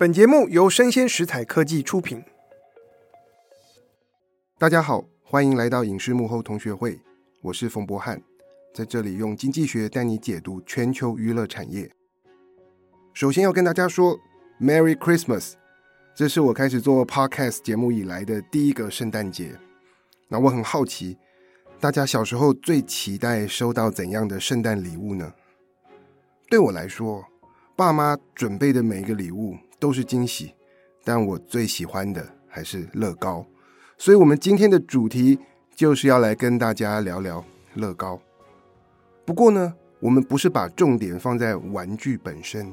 本节目由生鲜食材科技出品。大家好，欢迎来到影视幕后同学会，我是冯博翰，在这里用经济学带你解读全球娱乐产业。首先要跟大家说，Merry Christmas！这是我开始做 Podcast 节目以来的第一个圣诞节。那我很好奇，大家小时候最期待收到怎样的圣诞礼物呢？对我来说，爸妈准备的每一个礼物。都是惊喜，但我最喜欢的还是乐高，所以，我们今天的主题就是要来跟大家聊聊乐高。不过呢，我们不是把重点放在玩具本身，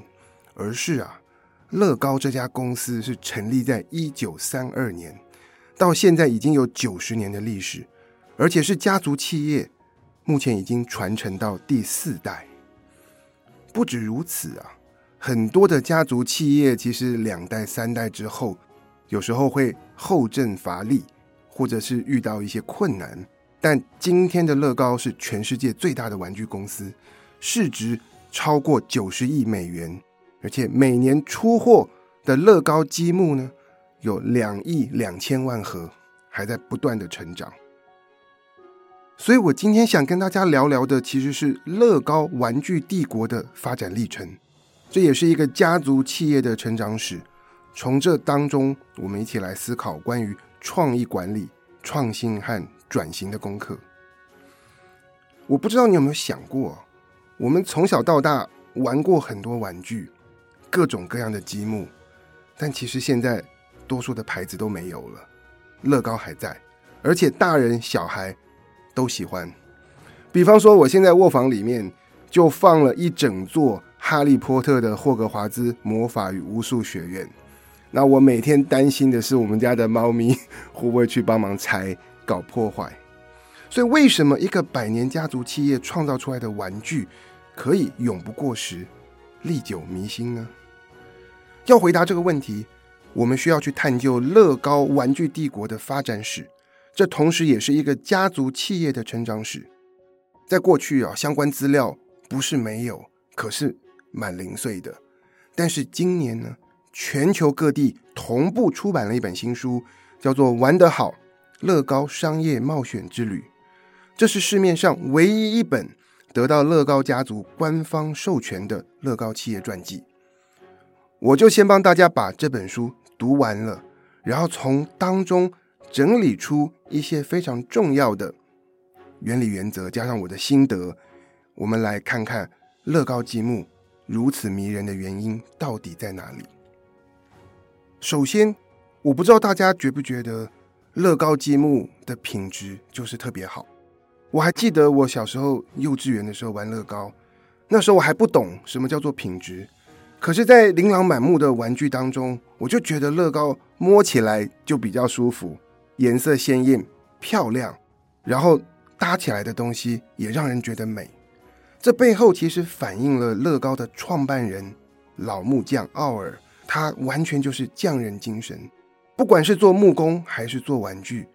而是啊，乐高这家公司是成立在一九三二年，到现在已经有九十年的历史，而且是家族企业，目前已经传承到第四代。不止如此啊。很多的家族企业其实两代三代之后，有时候会后阵乏力，或者是遇到一些困难。但今天的乐高是全世界最大的玩具公司，市值超过九十亿美元，而且每年出货的乐高积木呢，有两亿两千万盒，还在不断的成长。所以我今天想跟大家聊聊的，其实是乐高玩具帝国的发展历程。这也是一个家族企业的成长史，从这当中，我们一起来思考关于创意管理、创新和转型的功课。我不知道你有没有想过，我们从小到大玩过很多玩具，各种各样的积木，但其实现在多数的牌子都没有了，乐高还在，而且大人小孩都喜欢。比方说，我现在卧房里面就放了一整座。哈利波特的霍格华兹魔法与巫术学院，那我每天担心的是我们家的猫咪会不会去帮忙拆搞破坏。所以，为什么一个百年家族企业创造出来的玩具可以永不过时、历久弥新呢？要回答这个问题，我们需要去探究乐高玩具帝国的发展史，这同时也是一个家族企业的成长史。在过去啊，相关资料不是没有，可是。蛮零碎的，但是今年呢，全球各地同步出版了一本新书，叫做《玩得好：乐高商业冒险之旅》。这是市面上唯一一本得到乐高家族官方授权的乐高企业传记。我就先帮大家把这本书读完了，然后从当中整理出一些非常重要的原理原则，加上我的心得，我们来看看乐高积木。如此迷人的原因到底在哪里？首先，我不知道大家觉不觉得乐高积木的品质就是特别好。我还记得我小时候幼稚园的时候玩乐高，那时候我还不懂什么叫做品质，可是，在琳琅满目的玩具当中，我就觉得乐高摸起来就比较舒服，颜色鲜艳、漂亮，然后搭起来的东西也让人觉得美。这背后其实反映了乐高的创办人老木匠奥尔，他完全就是匠人精神，不管是做木工还是做玩具，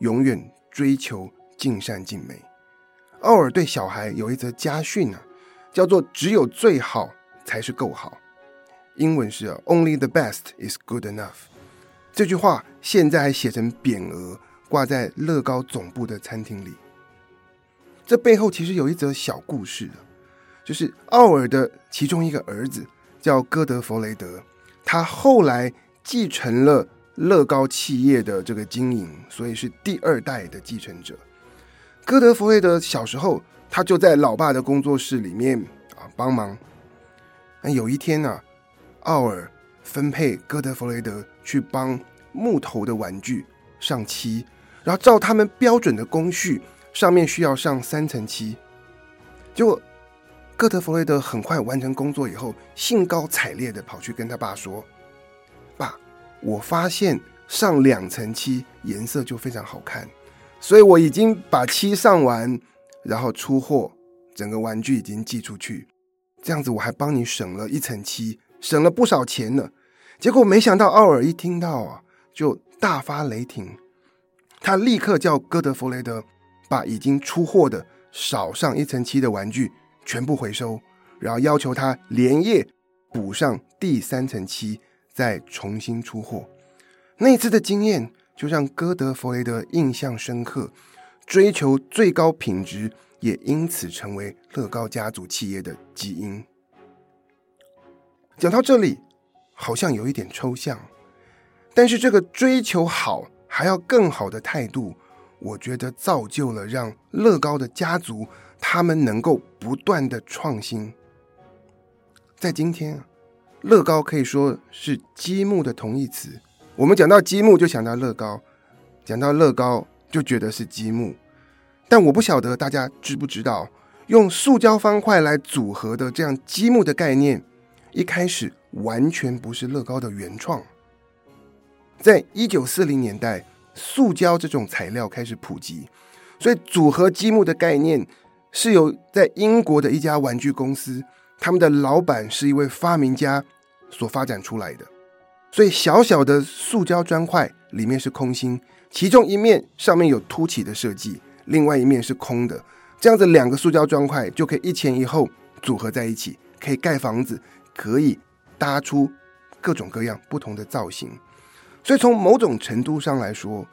永远追求尽善尽美。奥尔对小孩有一则家训啊，叫做“只有最好才是够好”，英文是 “Only the best is good enough”。这句话现在还写成匾额，挂在乐高总部的餐厅里。这背后其实有一则小故事的，就是奥尔的其中一个儿子叫哥德弗雷德，他后来继承了乐高企业的这个经营，所以是第二代的继承者。哥德弗雷德小时候，他就在老爸的工作室里面啊帮忙。那有一天呢、奥尔分配哥德弗雷德去帮木头的玩具上漆，然后照他们标准的工序。上面需要上三层漆，结果哥德弗雷德很快完成工作以后，兴高采烈地跑去跟他爸说：“爸，我发现上两层漆颜色就非常好看，所以我已经把漆上完，然后出货，整个玩具已经寄出去。这样子我还帮你省了一层漆，省了不少钱呢。”结果没想到奥尔一听到啊，就大发雷霆，他立刻叫哥德弗雷德。把已经出货的少上一层漆的玩具全部回收，然后要求他连夜补上第三层漆，再重新出货。那次的经验就让哥德弗雷德印象深刻，追求最高品质也因此成为乐高家族企业的基因。讲到这里，好像有一点抽象，但是这个追求好还要更好的态度，我觉得造就了让乐高的家族他们能够不断的创新。在今天，乐高可以说是积木的同义词。我们讲到积木就想到乐高，讲到乐高就觉得是积木。但我不晓得大家知不知道，用塑胶方块来组合的这样积木的概念。一开始完全不是乐高的原创。在一九四零年代，塑胶这种材料开始普及，所以组合积木的概念是由在英国的一家玩具公司，他们的老板是一位发明家所发展出来的。所以小小的塑胶砖块里面是空心，其中一面上面有凸起的设计，另外一面是空的。这样子两个塑胶砖块就可以一前一后组合在一起，可以盖房子。可以搭出各种各样不同的造型，所以从某种程度上来说，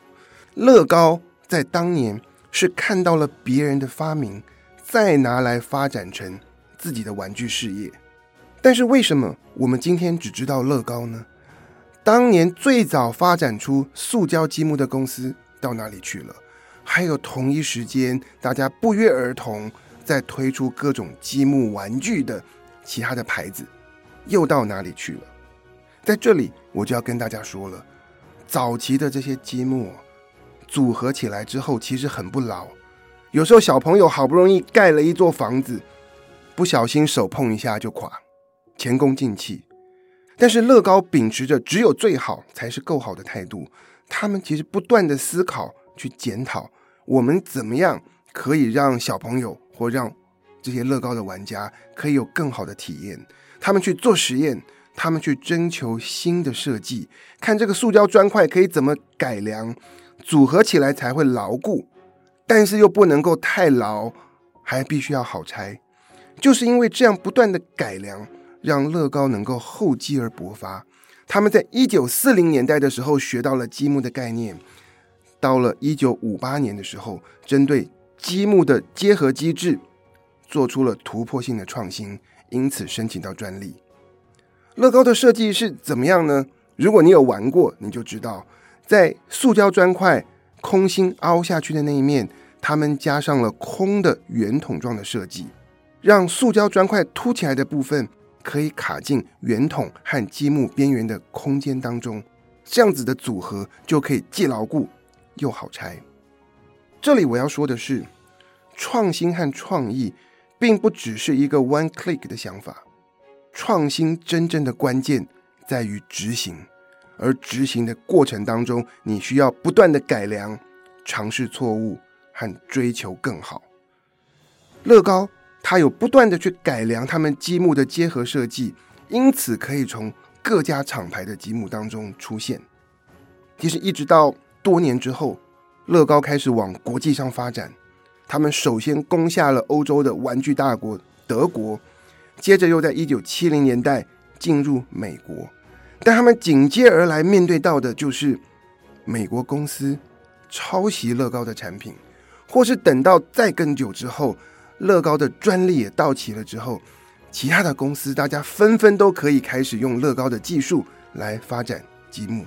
乐高在当年是看到了别人的发明，再拿来发展成自己的玩具事业。但是为什么我们今天只知道乐高呢？当年最早发展出塑胶积木的公司到哪里去了？还有同一时间，大家不约而同在推出各种积木玩具的其他的牌子。又到哪里去了？在这里，我就要跟大家说了，早期的这些积木组合起来之后，其实很不牢。有时候小朋友好不容易盖了一座房子，不小心手碰一下就垮，前功尽弃。但是乐高秉持着只有最好才是够好的态度，他们其实不断的思考去检讨，我们怎么样可以让小朋友或让这些乐高的玩家可以有更好的体验。他们去做实验，他们去征求新的设计，看这个塑胶砖块可以怎么改良，组合起来才会牢固，但是又不能够太牢，还必须要好拆。就是因为这样不断的改良，让乐高能够厚积而薄发。他们在一九四零年代的时候学到了积木的概念，到了一九五八年的时候，针对积木的结合机制，做出了突破性的创新。因此申请到专利。乐高的设计是怎么样呢？如果你有玩过，你就知道，在塑胶砖块空心凹下去的那一面，他们加上了空的圆筒状的设计，让塑胶砖块凸起来的部分可以卡进圆筒和积木边缘的空间当中，这样子的组合就可以既牢固又好拆。这里我要说的是，创新和创意。并不只是一个 one click 的想法，创新真正的关键在于执行，而执行的过程当中，你需要不断的改良、尝试错误和追求更好。乐高它有不断的去改良他们积木的结合设计，因此可以从各家厂牌的积木当中出现。其实一直到多年之后，乐高开始往国际上发展。他们首先攻下了欧洲的玩具大国德国，接着又在一九七零年代进入美国，但他们紧接而来面对到的就是美国公司抄袭乐高的产品，或是等到再更久之后，乐高的专利也到期了之后，其他的公司大家纷纷都可以开始用乐高的技术来发展积木，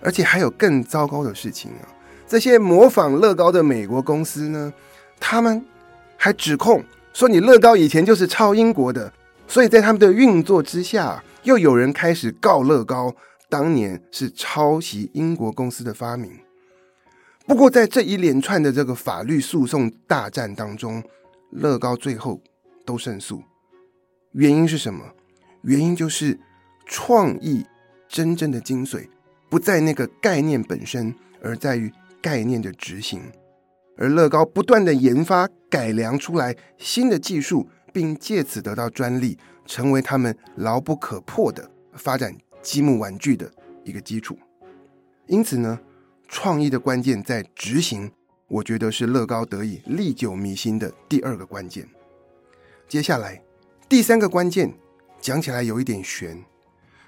而且还有更糟糕的事情啊。这些模仿乐高的美国公司呢，他们还指控说，你乐高以前就是抄英国的，所以在他们的运作之下，又有人开始告乐高当年是抄袭英国公司的发明。不过，在这一连串的这个法律诉讼大战当中，乐高最后都胜诉。原因是什么？原因就是创意真正的精髓不在那个概念本身，而在于。概念的执行，而乐高不断的研发改良出来新的技术，并借此得到专利，成为他们牢不可破的发展积木玩具的一个基础。因此呢，创意的关键在执行，我觉得是乐高得以历久弥新的第二个关键。接下来第三个关键讲起来有一点悬，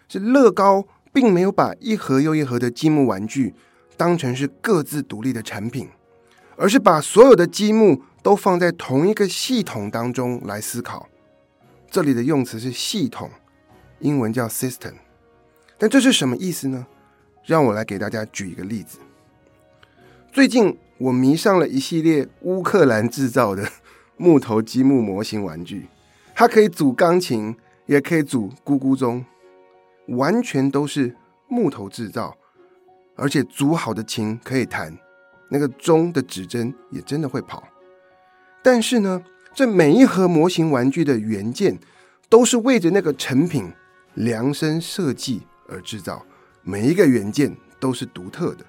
是乐高并没有把一盒又一盒的积木玩具当成是各自独立的产品，而是把所有的积木都放在同一个系统当中来思考。这里的用词是系统，英文叫 system。但这是什么意思呢？让我来给大家举一个例子。最近我迷上了一系列乌克兰制造的木头积木模型玩具，它可以组钢琴，也可以组咕咕钟，完全都是木头制造，而且组好的琴可以弹，那个钟的指针也真的会跑。但是呢，这每一盒模型玩具的元件都是为着那个成品量身设计。而制造每一个元件都是独特的，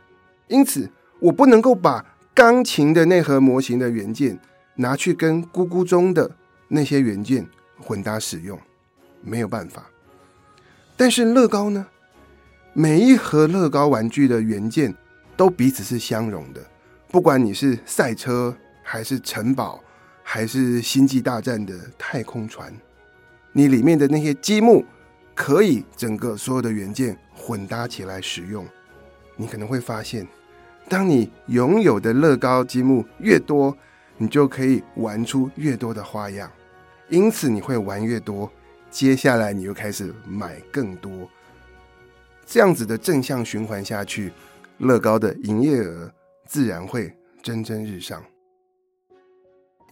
因此我不能够把钢琴的那盒模型的元件拿去跟咕咕钟的那些元件混搭使用，没有办法。但是乐高呢，每一盒乐高玩具的元件都彼此是相容的，不管你是赛车，还是城堡，还是星际大战的太空船，你里面的那些积木。可以整个所有的元件混搭起来使用，你可能会发现，当你拥有的乐高积木越多，你就可以玩出越多的花样，因此你会玩越多，接下来你又开始买更多，这样子的正向循环下去，乐高的营业额自然会蒸蒸日上。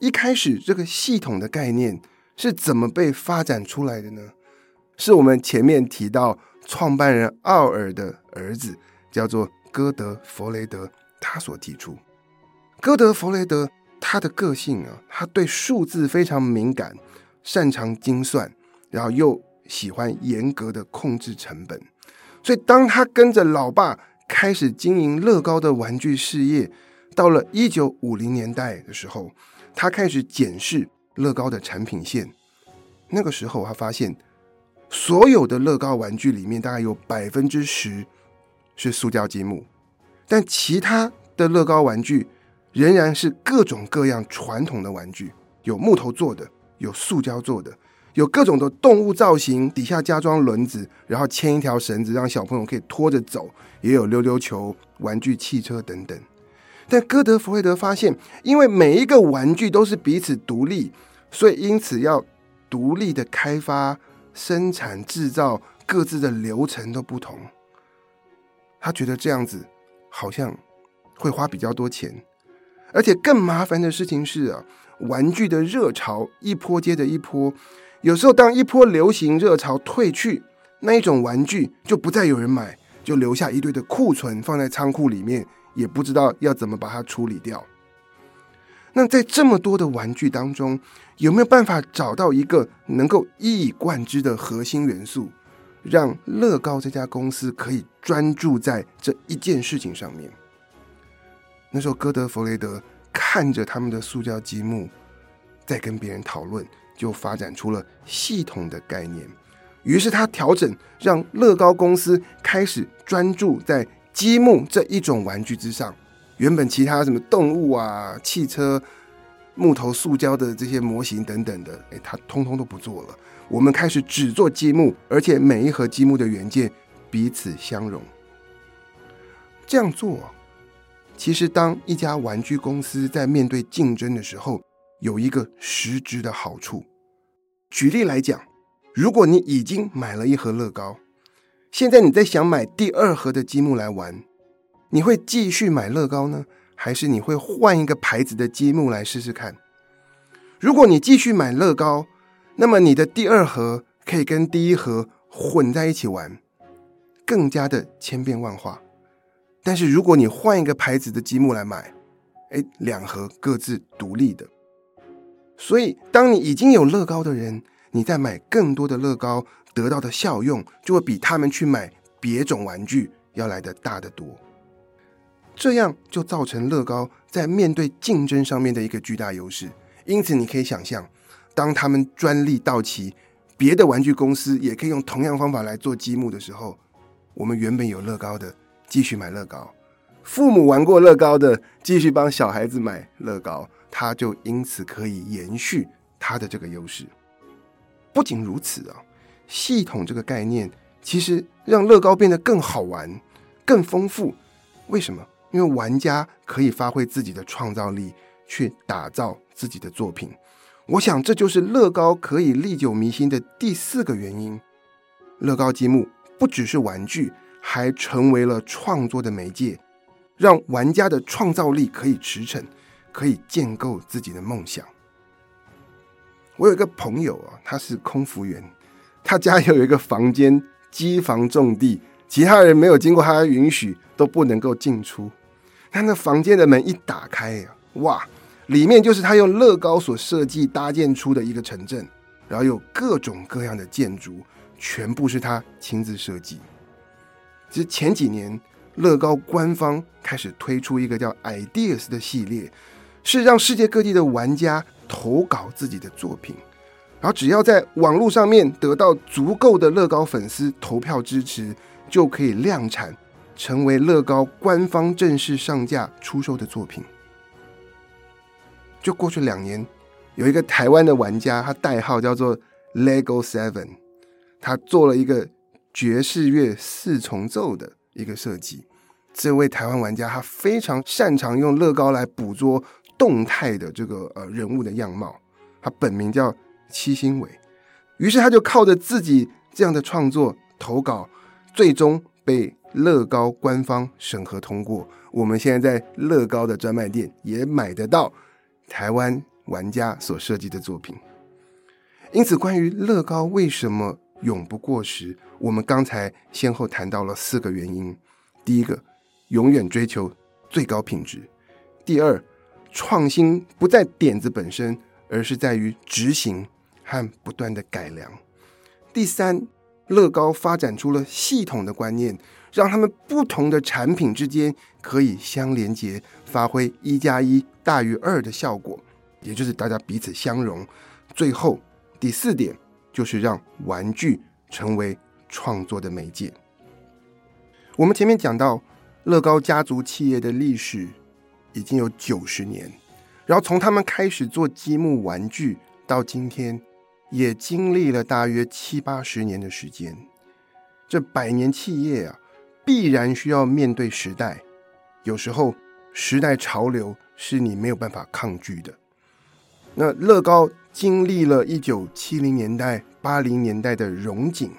一开始这个系统的概念是怎么被发展出来的呢？是我们前面提到创办人奥尔的儿子，叫做哥德弗雷德，他所提出。哥德弗雷德他的个性啊，他对数字非常敏感，擅长精算，然后又喜欢严格的控制成本。所以当他跟着老爸开始经营乐高的玩具事业，到了一九五零年代的时候，他开始检视乐高的产品线。那个时候他发现。所有的乐高玩具里面，大概有百分之十是塑胶积木，但其他的乐高玩具仍然是各种各样传统的玩具，有木头做的，有塑胶做的，有各种的动物造型，底下加装轮子，然后牵一条绳子让小朋友可以拖着走，也有溜溜球、玩具汽车等等。但哥德弗雷德发现，因为每一个玩具都是彼此独立，所以因此要独立的开发。生产制造各自的流程都不同，他觉得这样子好像会花比较多钱，而且更麻烦的事情是啊，玩具的热潮一波接着一波，有时候当一波流行热潮退去，那一种玩具就不再有人买，就留下一堆的库存放在仓库里面，也不知道要怎么把它处理掉。那在这么多的玩具当中，有没有办法找到一个能够一以贯之的核心元素，让乐高这家公司可以专注在这一件事情上面？那时候，哥德弗雷德看着他们的塑胶积木，在跟别人讨论，就发展出了系统的概念。于是他调整，让乐高公司开始专注在积木这一种玩具之上。原本其他什么动物啊、汽车、木头、塑胶的这些模型等等的，哎，他通通都不做了。我们开始只做积木，而且每一盒积木的元件彼此相容。这样做，其实当一家玩具公司在面对竞争的时候，有一个实质的好处。举例来讲，如果你已经买了一盒乐高，现在你在想买第二盒的积木来玩。你会继续买乐高呢，还是你会换一个牌子的积木来试试看？如果你继续买乐高，那么你的第二盒可以跟第一盒混在一起玩，更加的千变万化。但是如果你换一个牌子的积木来买，哎，两盒各自独立的。所以，当你已经有乐高的人，你再买更多的乐高，得到的效用就会比他们去买别种玩具要来得大得多。这样就造成乐高在面对竞争上面的一个巨大优势。因此，你可以想象，当他们专利到期，别的玩具公司也可以用同样方法来做积木的时候，我们原本有乐高的继续买乐高，父母玩过乐高的继续帮小孩子买乐高，他就因此可以延续他的这个优势。不仅如此啊，系统这个概念其实让乐高变得更好玩、更丰富。为什么？因为玩家可以发挥自己的创造力，去打造自己的作品。我想这就是乐高可以历久弥新的第四个原因。乐高积木不只是玩具，还成为了创作的媒介，让玩家的创造力可以驰骋，可以建构自己的梦想。我有一个朋友啊，他是空服员，他家有一个房间机房重地，其他人没有经过他的允许都不能够进出。他那房间的门一打开呀，哇！里面就是他用乐高所设计搭建出的一个城镇，然后有各种各样的建筑，全部是他亲自设计。其实前几年，乐高官方开始推出一个叫 Ideas 的系列，是让世界各地的玩家投稿自己的作品，然后只要在网络上面得到足够的乐高粉丝投票支持，就可以量产，成为乐高官方正式上架出售的作品。就过去两年，有一个台湾的玩家，他代号叫做 Lego Seven，他做了一个爵士乐四重奏的一个设计。这位台湾玩家他非常擅长用乐高来捕捉动态的这个呃人物的样貌。他本名叫七星伟，于是他就靠着自己这样的创作投稿，最终被乐高官方审核通过。我们现在在乐高的专卖店也买得到。台湾玩家所设计的作品，因此关于乐高为什么永不过时，我们刚才先后谈到了四个原因：第一个，永远追求最高品质；第二，创新不在点子本身，而是在于执行和不断的改良；第三，乐高发展出了系统的观念，让他们不同的产品之间可以相连接，发挥一加一大于二的效果，也就是大家彼此相融。最后第四点就是让玩具成为创作的媒介。我们前面讲到，乐高家族企业的历史已经有九十年，然后从他们开始做积木玩具到今天，也经历了大约七八十年的时间。这百年企业啊，必然需要面对时代，有时候时代潮流。是你没有办法抗拒的。那乐高经历了一九七零年代、八零年代的荣景，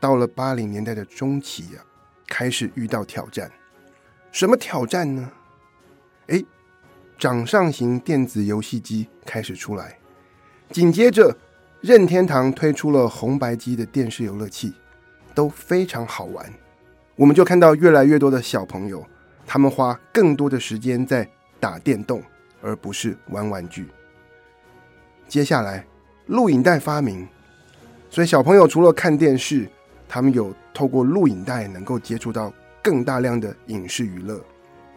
到了八零年代的中期呀、啊，开始遇到挑战。什么挑战呢？哎，掌上型电子游戏机开始出来，紧接着任天堂推出了红白机的电视游乐器，都非常好玩。我们就看到越来越多的小朋友，他们花更多的时间在打电动，而不是玩玩具。接下来，录影带发明，所以小朋友除了看电视，他们有透过录影带能够接触到更大量的影视娱乐。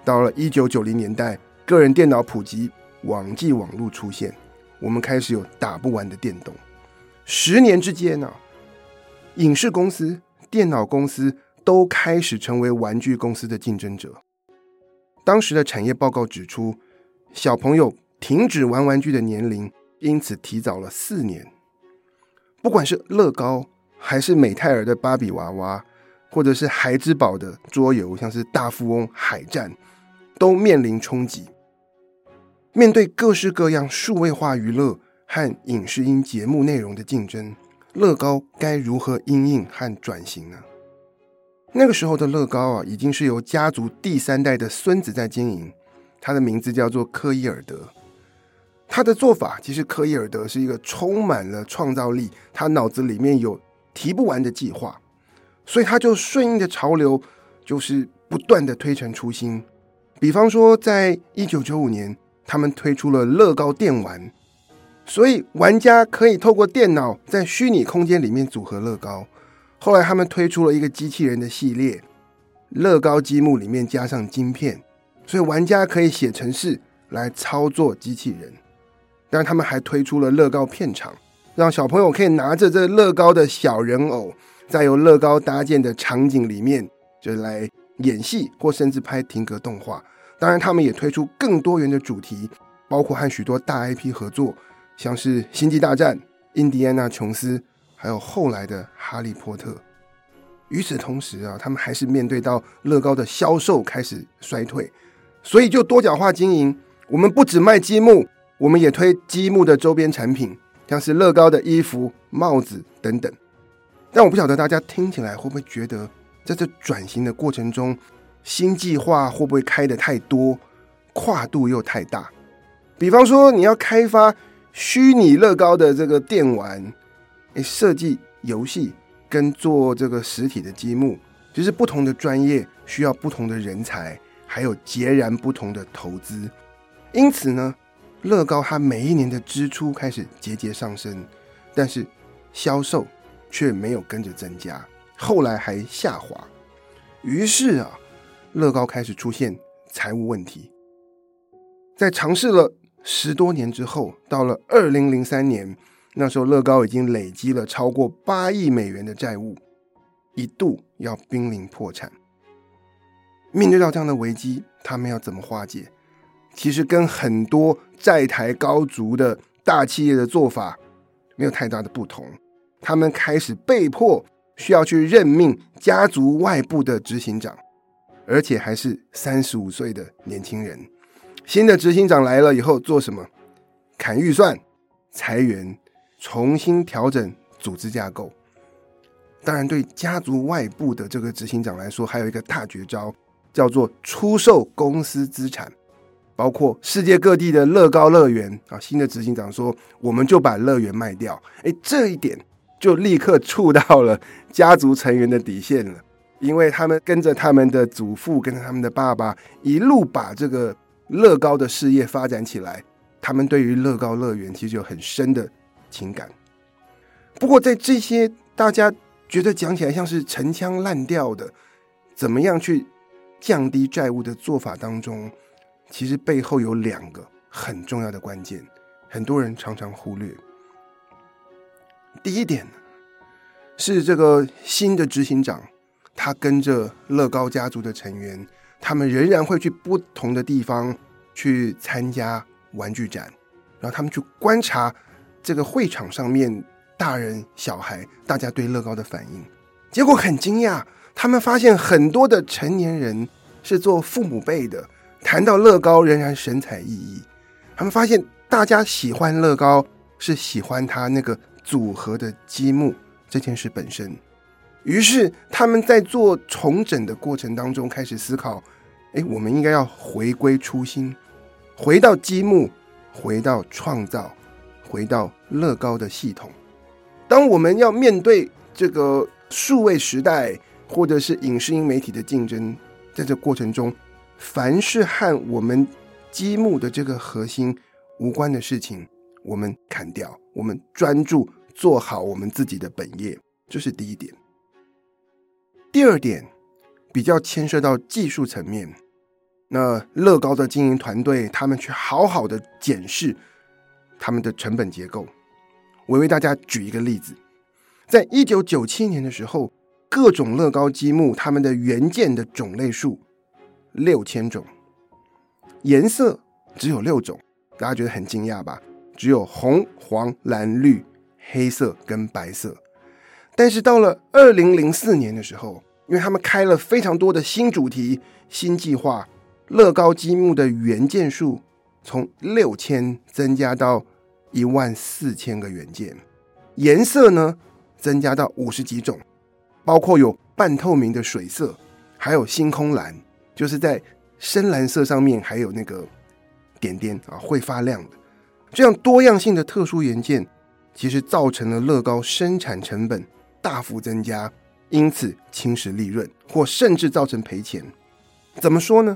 到了一九九零年代，个人电脑普及，网际网络出现，我们开始有打不完的电动。十年之间呢、啊，影视公司、电脑公司都开始成为玩具公司的竞争者。当时的产业报告指出，小朋友停止玩玩具的年龄因此提早了四年。不管是乐高，还是美泰尔的芭比娃娃，或者是孩之宝的桌游，像是大富翁、海战，都面临冲击。面对各式各样数位化娱乐和影视音节目内容的竞争，乐高该如何因应和转型呢？那个时候的乐高啊，已经是由家族第三代的孙子在经营，他的名字叫做科伊尔德。他的做法其实，科伊尔德是一个充满了创造力，他脑子里面有提不完的计划，所以他就顺应着潮流，就是不断的推陈出新。比方说，在一九九五年，他们推出了乐高电玩，所以玩家可以透过电脑在虚拟空间里面组合乐高。后来他们推出了一个机器人的系列，乐高积木里面加上晶片，所以玩家可以写程式来操作机器人。当然，他们还推出了乐高片场，让小朋友可以拿着这乐高的小人偶，在由乐高搭建的场景里面，就来演戏或甚至拍停格动画。当然，他们也推出更多元的主题，包括和许多大 IP 合作，像是《星际大战》、《印第安纳琼斯》。还有后来的《哈利波特》，与此同时啊，他们还是面对到乐高的销售开始衰退，所以就多角化经营。我们不只卖积木，我们也推积木的周边产品，像是乐高的衣服、帽子等等。但我不晓得大家听起来会不会觉得，在这转型的过程中，新计划会不会开的太多，跨度又太大？比方说，你要开发虚拟乐高的这个电玩，诶，设计游戏。跟做这个实体的积木，就是不同的专业需要不同的人才，还有截然不同的投资。因此呢，乐高它每一年的支出开始节节上升，但是销售却没有跟着增加，后来还下滑。于是啊，乐高开始出现财务问题。在尝试了十多年之后，到了二零零三年。那时候，乐高已经累积了超过八亿美元的债务，一度要濒临破产。面对到这样的危机，他们要怎么化解？其实跟很多债台高筑的大企业的做法没有太大的不同。他们开始被迫需要去任命家族外部的执行长，而且还是三十五岁的年轻人。新的执行长来了以后，做什么？砍预算、裁员。重新调整组织架构，当然对家族外部的这个执行长来说，还有一个大绝招，叫做出售公司资产，包括世界各地的乐高乐园啊。新的执行长说，我们就把乐园卖掉。哎，这一点就立刻触到了家族成员的底线了，因为他们跟着他们的祖父，跟着他们的爸爸，一路把这个乐高的事业发展起来。他们对于乐高乐园其实有很深的。情感。不过，在这些大家觉得讲起来像是陈腔滥调的，怎么样去降低债务的做法当中，其实背后有两个很重要的关键，很多人常常忽略。第一点是这个新的执行长，他跟着乐高家族的成员，他们仍然会去不同的地方去参加玩具展，然后他们去观察。这个会场上面，大人小孩大家对乐高的反应，结果很惊讶，他们发现很多的成年人是做父母辈的，谈到乐高仍然神采奕奕。他们发现大家喜欢乐高是喜欢他那个组合的积木这件事本身，于是他们在做重整的过程当中开始思考：哎，我们应该要回归初心，回到积木，回到创造。回到乐高的系统，当我们要面对这个数位时代，或者是影视音媒体的竞争，在这过程中，凡是和我们积木的这个核心无关的事情，我们砍掉，我们专注做好我们自己的本业，这是第一点。第二点比较牵涉到技术层面，那乐高的经营团队，他们去好好的检视。他们的成本结构，我为大家举一个例子，在一九九七年的时候，各种乐高积木，它们的元件的种类数六千种，颜色只有六种，大家觉得很惊讶吧？只有红、黄、蓝、绿、黑色跟白色。但是到了二零零四年的时候，因为他们开了非常多的新主题、新计划，乐高积木的元件数。从六千增加到一万四千个元件，颜色呢增加到五十几种，包括有半透明的水色，还有星空蓝，就是在深蓝色上面还有那个点点啊会发亮的。这样多样性的特殊元件，其实造成了乐高生产成本大幅增加，因此侵蚀利润，或甚至造成赔钱。怎么说呢？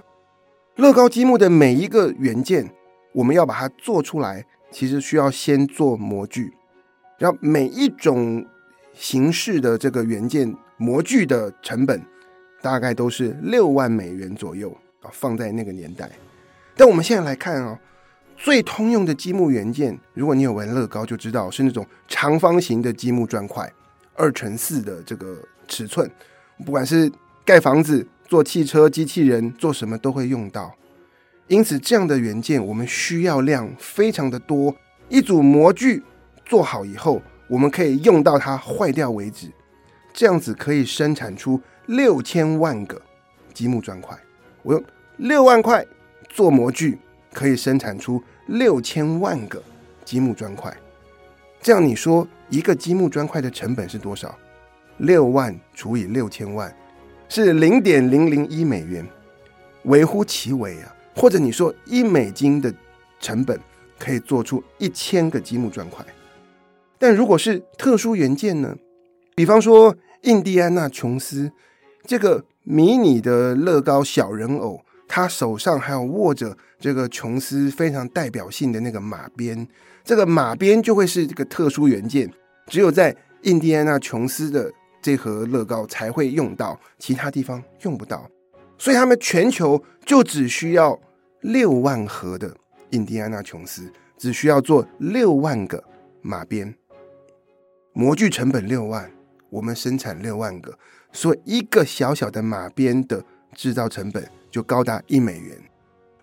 乐高积木的每一个元件。我们要把它做出来，其实需要先做模具，然后每一种形式的这个元件模具的成本大概都是六万美元左右啊，放在那个年代。但我们现在来看啊，最通用的积木元件，如果你有玩乐高就知道，是那种长方形的积木砖块，二乘四的这个尺寸，不管是盖房子、做汽车、机器人、做什么都会用到。因此，这样的元件我们需要量非常的多。一组模具做好以后，我们可以用到它坏掉为止。这样子可以生产出六千万个积木砖块。我用六万块做模具，可以生产出六千万个积木砖块。这样你说一个积木砖块的成本是多少？六万除以六千万是零点零零一美元，微乎其微啊！或者你说一美金的成本可以做出一千个积木砖块，但如果是特殊元件呢？比方说印第安纳琼斯这个迷你的乐高小人偶，他手上还有握着这个琼斯非常代表性的那个马鞭，这个马鞭就会是这个特殊元件，只有在印第安纳琼斯的这盒乐高才会用到，其他地方用不到。所以他们全球就只需要六万盒的印第安纳琼斯，只需要做六万个马鞭，模具成本六万，我们生产六万个，所以一个小小的马鞭的制造成本就高达一美元。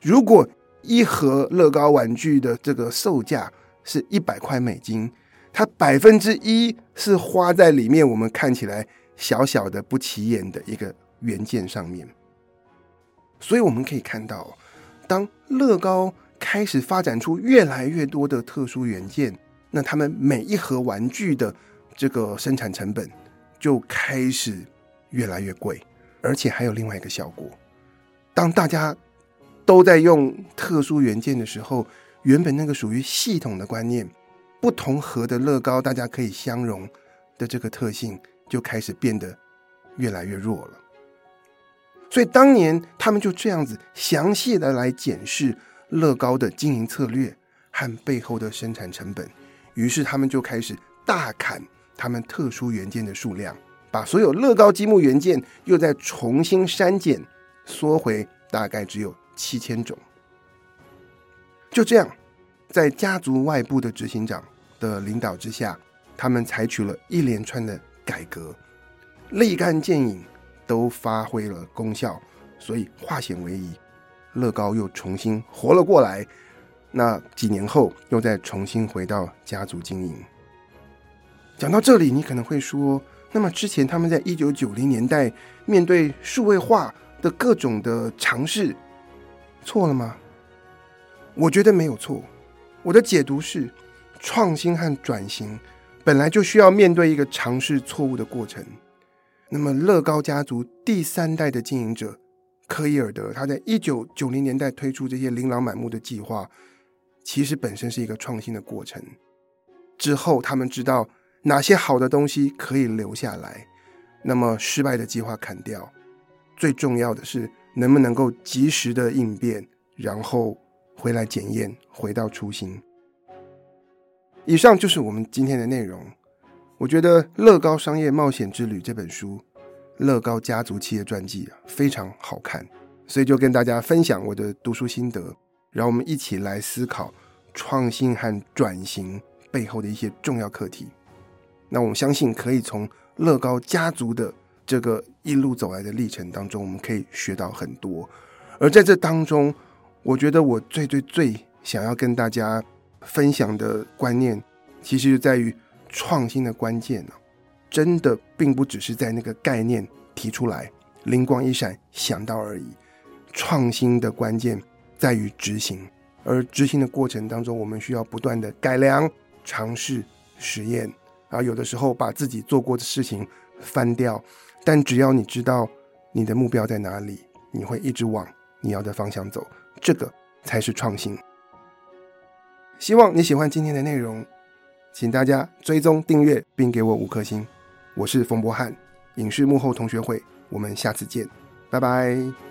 如果一盒乐高玩具的这个售价是一百块美金，它百分之一是花在里面，我们看起来小小的不起眼的一个元件上面。所以我们可以看到，当乐高开始发展出越来越多的特殊元件，那他们每一盒玩具的这个生产成本就开始越来越贵，而且还有另外一个效果：当大家都在用特殊元件的时候，原本那个属于系统的观念，不同盒的乐高大家可以相容的这个特性，就开始变得越来越弱了。所以当年他们就这样子详细的来检视乐高的经营策略和背后的生产成本，于是他们就开始大砍他们特殊元件的数量，把所有乐高积木元件又再重新删减，缩回大概只有七千种。就这样，在家族外部的执行长的领导之下，他们采取了一连串的改革，立竿见影。都发挥了功效，所以化险为夷，乐高又重新活了过来。那几年后，又再重新回到家族经营。讲到这里，你可能会说：那么之前他们在一九九零年代面对数位化的各种的尝试，错了吗？我觉得没有错。我的解读是，创新和转型本来就需要面对一个尝试错误的过程。那么，乐高家族第三代的经营者科伊尔德，他在一九九零年代推出这些琳琅满目的计划，其实本身是一个创新的过程。之后，他们知道哪些好的东西可以留下来，那么失败的计划砍掉。最重要的是，能不能够及时的应变，然后回来检验，回到初心。以上就是我们今天的内容。我觉得《乐高商业冒险之旅》这本书，乐高家族企业传记啊，非常好看，所以就跟大家分享我的读书心得，让我们一起来思考创新和转型背后的一些重要课题。那我们相信可以从乐高家族的这个一路走来的历程当中，我们可以学到很多。而在这当中，我觉得我最最最想要跟大家分享的观念，其实就在于。创新的关键呢，真的并不只是在那个概念提出来，灵光一闪想到而已。创新的关键在于执行，而执行的过程当中，我们需要不断的改良、尝试、实验啊。有的时候把自己做过的事情翻掉，但只要你知道你的目标在哪里，你会一直往你要的方向走，这个才是创新。希望你喜欢今天的内容。请大家追踪订阅，并给我五颗星。我是冯博翰，影视幕后同学会，我们下次见，拜拜。